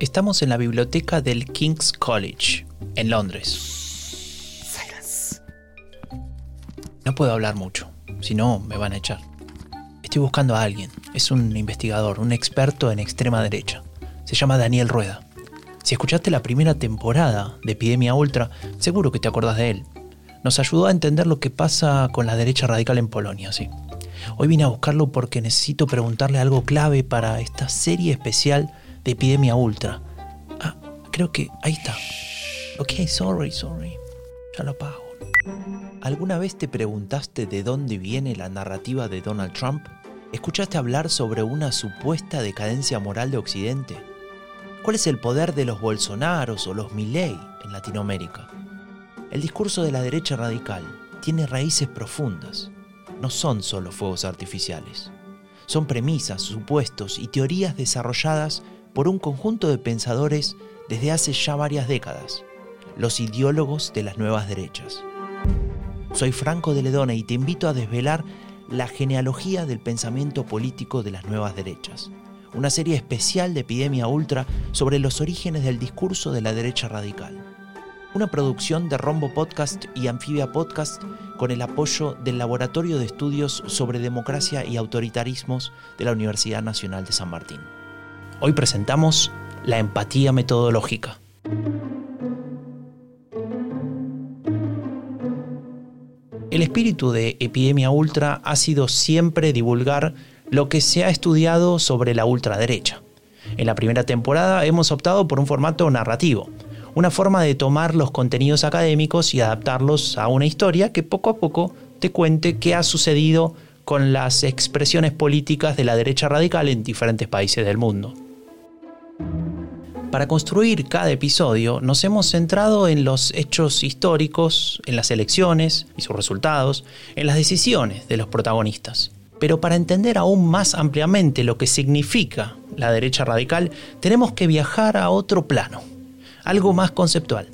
Estamos en la biblioteca del King's College, en Londres. No puedo hablar mucho, si no me van a echar. Estoy buscando a alguien. Es un investigador, un experto en extrema derecha. Se llama Daniel Rueda. Si escuchaste la primera temporada de Epidemia Ultra, seguro que te acordás de él. Nos ayudó a entender lo que pasa con la derecha radical en Polonia, sí. Hoy vine a buscarlo porque necesito preguntarle algo clave para esta serie especial de Epidemia Ultra. Ah, creo que ahí está. Ok, sorry, sorry. Ya lo apago. ¿Alguna vez te preguntaste de dónde viene la narrativa de Donald Trump? ¿Escuchaste hablar sobre una supuesta decadencia moral de Occidente? ¿Cuál es el poder de los Bolsonaros o los Milley en Latinoamérica? El discurso de la derecha radical tiene raíces profundas. No son solo fuegos artificiales. Son premisas, supuestos y teorías desarrolladas por un conjunto de pensadores desde hace ya varias décadas, los ideólogos de las nuevas derechas. Soy Franco de Ledona y te invito a desvelar la genealogía del pensamiento político de las nuevas derechas. Una serie especial de Epidemia Ultra sobre los orígenes del discurso de la derecha radical. Una producción de Rombo Podcast y Anfibia Podcast con el apoyo del Laboratorio de Estudios sobre Democracia y Autoritarismos de la Universidad Nacional de San Martín. Hoy presentamos la empatía metodológica. El espíritu de Epidemia Ultra ha sido siempre divulgar lo que se ha estudiado sobre la ultraderecha. En la primera temporada hemos optado por un formato narrativo, una forma de tomar los contenidos académicos y adaptarlos a una historia que poco a poco te cuente qué ha sucedido con las expresiones políticas de la derecha radical en diferentes países del mundo. Para construir cada episodio nos hemos centrado en los hechos históricos, en las elecciones y sus resultados, en las decisiones de los protagonistas. Pero para entender aún más ampliamente lo que significa la derecha radical, tenemos que viajar a otro plano, algo más conceptual.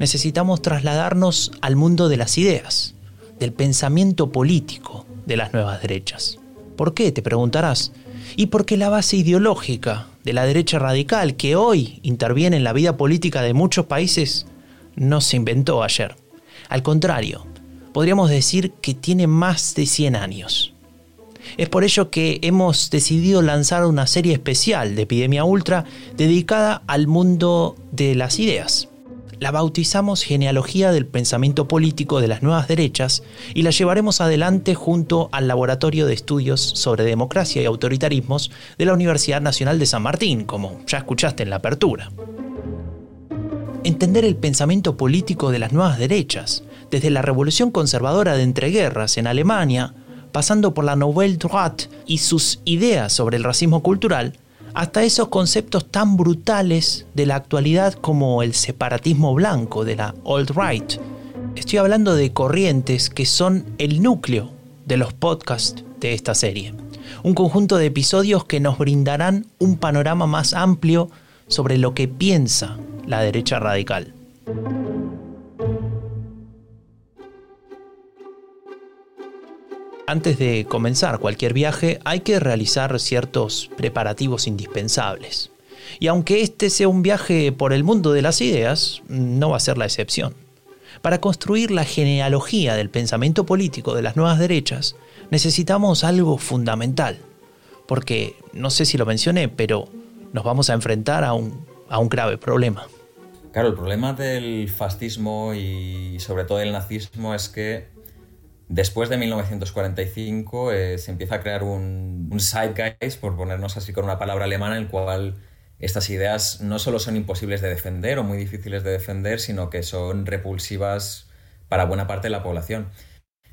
Necesitamos trasladarnos al mundo de las ideas, del pensamiento político de las nuevas derechas. ¿Por qué? Te preguntarás. Y porque la base ideológica de la derecha radical que hoy interviene en la vida política de muchos países no se inventó ayer. Al contrario, podríamos decir que tiene más de 100 años. Es por ello que hemos decidido lanzar una serie especial de Epidemia Ultra dedicada al mundo de las ideas la bautizamos Genealogía del Pensamiento Político de las Nuevas Derechas y la llevaremos adelante junto al Laboratorio de Estudios sobre Democracia y Autoritarismos de la Universidad Nacional de San Martín, como ya escuchaste en la apertura. Entender el pensamiento político de las nuevas derechas, desde la revolución conservadora de entreguerras en Alemania, pasando por la Nouvelle Droite y sus ideas sobre el racismo cultural, hasta esos conceptos tan brutales de la actualidad como el separatismo blanco de la alt-right. Estoy hablando de corrientes que son el núcleo de los podcasts de esta serie. Un conjunto de episodios que nos brindarán un panorama más amplio sobre lo que piensa la derecha radical. Antes de comenzar cualquier viaje hay que realizar ciertos preparativos indispensables. Y aunque este sea un viaje por el mundo de las ideas, no va a ser la excepción. Para construir la genealogía del pensamiento político de las nuevas derechas, necesitamos algo fundamental. Porque, no sé si lo mencioné, pero nos vamos a enfrentar a un, a un grave problema. Claro, el problema del fascismo y sobre todo del nazismo es que Después de 1945 eh, se empieza a crear un, un por ponernos así con una palabra alemana, en el cual estas ideas no solo son imposibles de defender o muy difíciles de defender, sino que son repulsivas para buena parte de la población.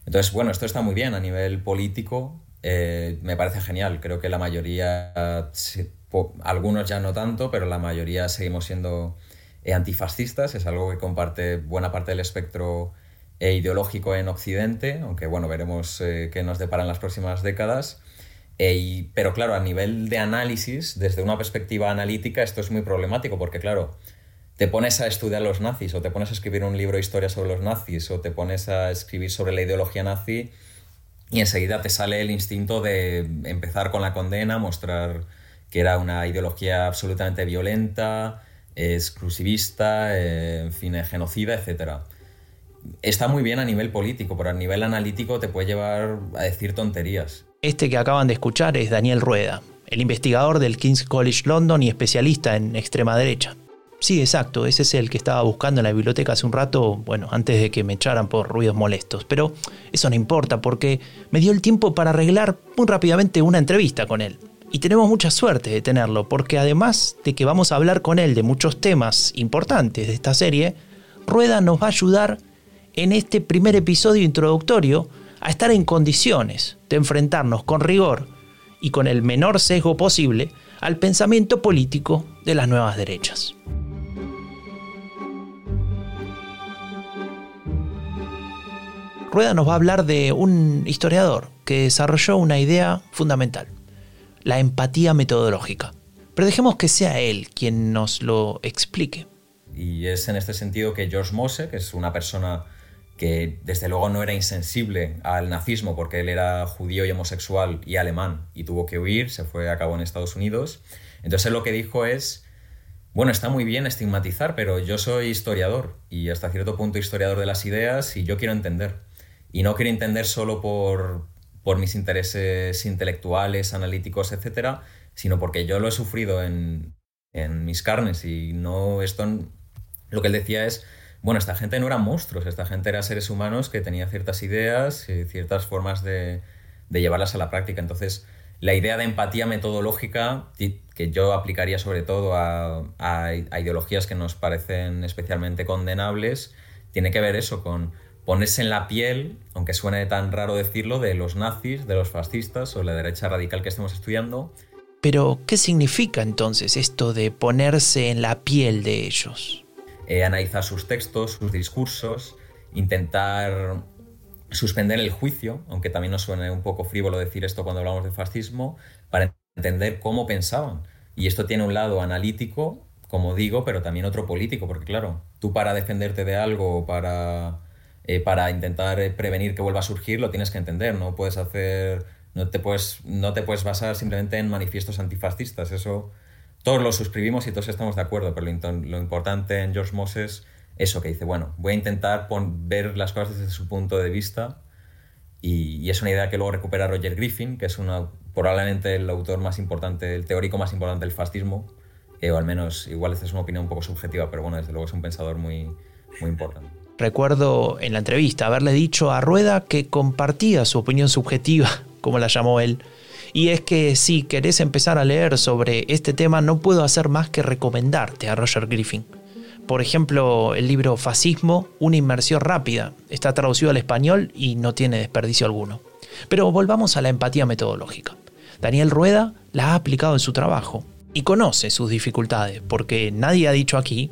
Entonces, bueno, esto está muy bien a nivel político, eh, me parece genial. Creo que la mayoría, algunos ya no tanto, pero la mayoría seguimos siendo eh, antifascistas, es algo que comparte buena parte del espectro e ideológico en Occidente, aunque bueno, veremos eh, qué nos deparan las próximas décadas. E, pero claro, a nivel de análisis, desde una perspectiva analítica, esto es muy problemático porque claro, te pones a estudiar los nazis o te pones a escribir un libro de historia sobre los nazis o te pones a escribir sobre la ideología nazi y enseguida te sale el instinto de empezar con la condena, mostrar que era una ideología absolutamente violenta, exclusivista, eh, en fin, genocida, etc. Está muy bien a nivel político, pero a nivel analítico te puede llevar a decir tonterías. Este que acaban de escuchar es Daniel Rueda, el investigador del King's College London y especialista en extrema derecha. Sí, exacto, ese es el que estaba buscando en la biblioteca hace un rato, bueno, antes de que me echaran por ruidos molestos. Pero eso no importa porque me dio el tiempo para arreglar muy rápidamente una entrevista con él. Y tenemos mucha suerte de tenerlo, porque además de que vamos a hablar con él de muchos temas importantes de esta serie, Rueda nos va a ayudar en este primer episodio introductorio a estar en condiciones de enfrentarnos con rigor y con el menor sesgo posible al pensamiento político de las nuevas derechas. Rueda nos va a hablar de un historiador que desarrolló una idea fundamental, la empatía metodológica. Pero dejemos que sea él quien nos lo explique. Y es en este sentido que George Mose, que es una persona que desde luego no era insensible al nazismo porque él era judío y homosexual y alemán y tuvo que huir, se fue a cabo en Estados Unidos. Entonces él lo que dijo es, bueno, está muy bien estigmatizar, pero yo soy historiador y hasta cierto punto historiador de las ideas y yo quiero entender. Y no quiero entender solo por, por mis intereses intelectuales, analíticos, etcétera, sino porque yo lo he sufrido en, en mis carnes y no esto lo que él decía es bueno esta gente no eran monstruos esta gente era seres humanos que tenían ciertas ideas y ciertas formas de, llevarlas a la práctica entonces la idea de empatía metodológica que yo aplicaría sobre todo a ideologías que nos parecen especialmente condenables tiene que ver eso con ponerse en la piel, aunque suene tan raro decirlo, de los nazis, de los fascistas o la derecha radical que estemos estudiando. Pero, ¿qué significa entonces esto de ponerse en la piel de ellos? Eh, analizar sus textos, sus discursos, intentar suspender el juicio, aunque también nos suene un poco frívolo decir esto cuando hablamos de fascismo, para entender cómo pensaban. Y esto tiene un lado analítico, como digo, pero también otro político, porque claro, tú para defenderte de algo, para eh, para intentar eh, prevenir que vuelva a surgir, lo tienes que entender. No puedes hacer. No te puedes, no te puedes basar simplemente en manifiestos antifascistas. Eso todos lo suscribimos y todos estamos de acuerdo. Pero lo, importante en George Moses es eso que dice, bueno, voy a intentar ver las cosas desde su punto de vista. Y, es una idea que luego recupera Roger Griffin, que es una, probablemente el autor más importante, el teórico más importante del fascismo, o al menos, igual esta es una opinión un poco subjetiva, pero bueno, desde luego es un pensador muy, muy importante. Recuerdo en la entrevista haberle dicho a Rueda que compartía su opinión subjetiva, como la llamó él. Y es que si querés empezar a leer sobre este tema, no puedo hacer más que recomendarte a Roger Griffin. Por ejemplo, el libro Fascismo, una inmersión rápida. Está traducido al español y no tiene desperdicio alguno. Pero volvamos a la empatía metodológica. Daniel Rueda la ha aplicado en su trabajo y conoce sus dificultades, porque nadie ha dicho aquí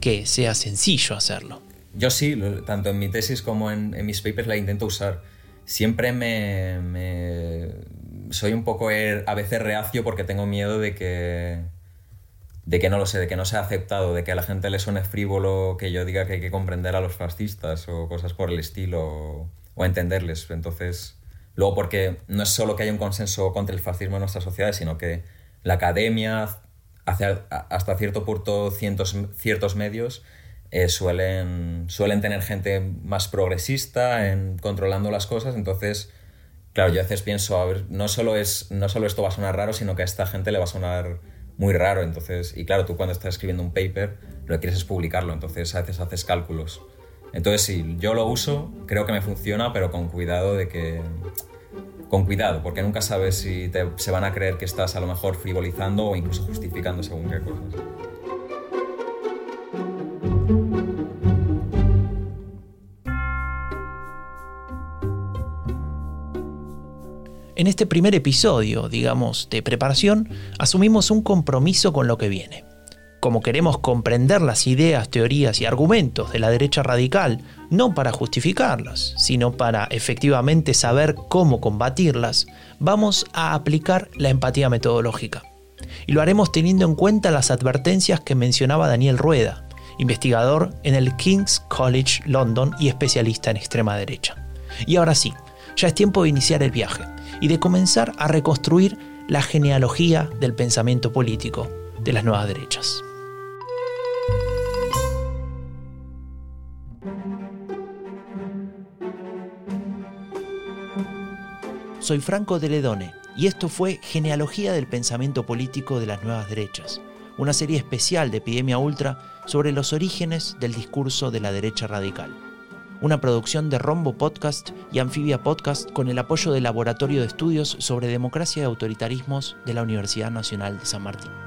que sea sencillo hacerlo. Yo sí, tanto en mi tesis como en, mis papers la intento usar. Siempre me, soy un poco er, a veces reacio porque tengo miedo de que de que no lo sé, de que no sea aceptado, de que a la gente le suene frívolo que yo diga que hay que comprender a los fascistas o cosas por el estilo o, entenderles. Entonces, luego porque no es solo que haya un consenso contra el fascismo en nuestra sociedad, sino que la academia, hasta cierto punto ciertos medios, eh, suelen, suelen tener gente más progresista en controlando las cosas, entonces, claro, yo a veces pienso, a ver, no solo, es, no solo esto va a sonar raro, sino que a esta gente le va a sonar muy raro, entonces, y claro, tú cuando estás escribiendo un paper, lo que quieres es publicarlo, entonces a veces haces cálculos. Entonces, sí, yo lo uso, creo que me funciona, pero con cuidado de que... Con cuidado, porque nunca sabes si te, se van a creer que estás a lo mejor frivolizando o incluso justificando según qué cosas. En este primer episodio, digamos, de preparación, asumimos un compromiso con lo que viene. Como queremos comprender las ideas, teorías y argumentos de la derecha radical, no para justificarlas, sino para efectivamente saber cómo combatirlas, vamos a aplicar la empatía metodológica. Y lo haremos teniendo en cuenta las advertencias que mencionaba Daniel Rueda, investigador en el King's College London y especialista en extrema derecha. Y ahora sí, ya es tiempo de iniciar el viaje y de comenzar a reconstruir la genealogía del pensamiento político de las nuevas derechas. Soy Franco de Ledone y esto fue Genealogía del Pensamiento Político de las Nuevas Derechas, una serie especial de Epidemia Ultra sobre los orígenes del discurso de la derecha radical. Una producción de Rombo Podcast y Anfibia Podcast con el apoyo del Laboratorio de Estudios sobre Democracia y Autoritarismos de la Universidad Nacional de San Martín.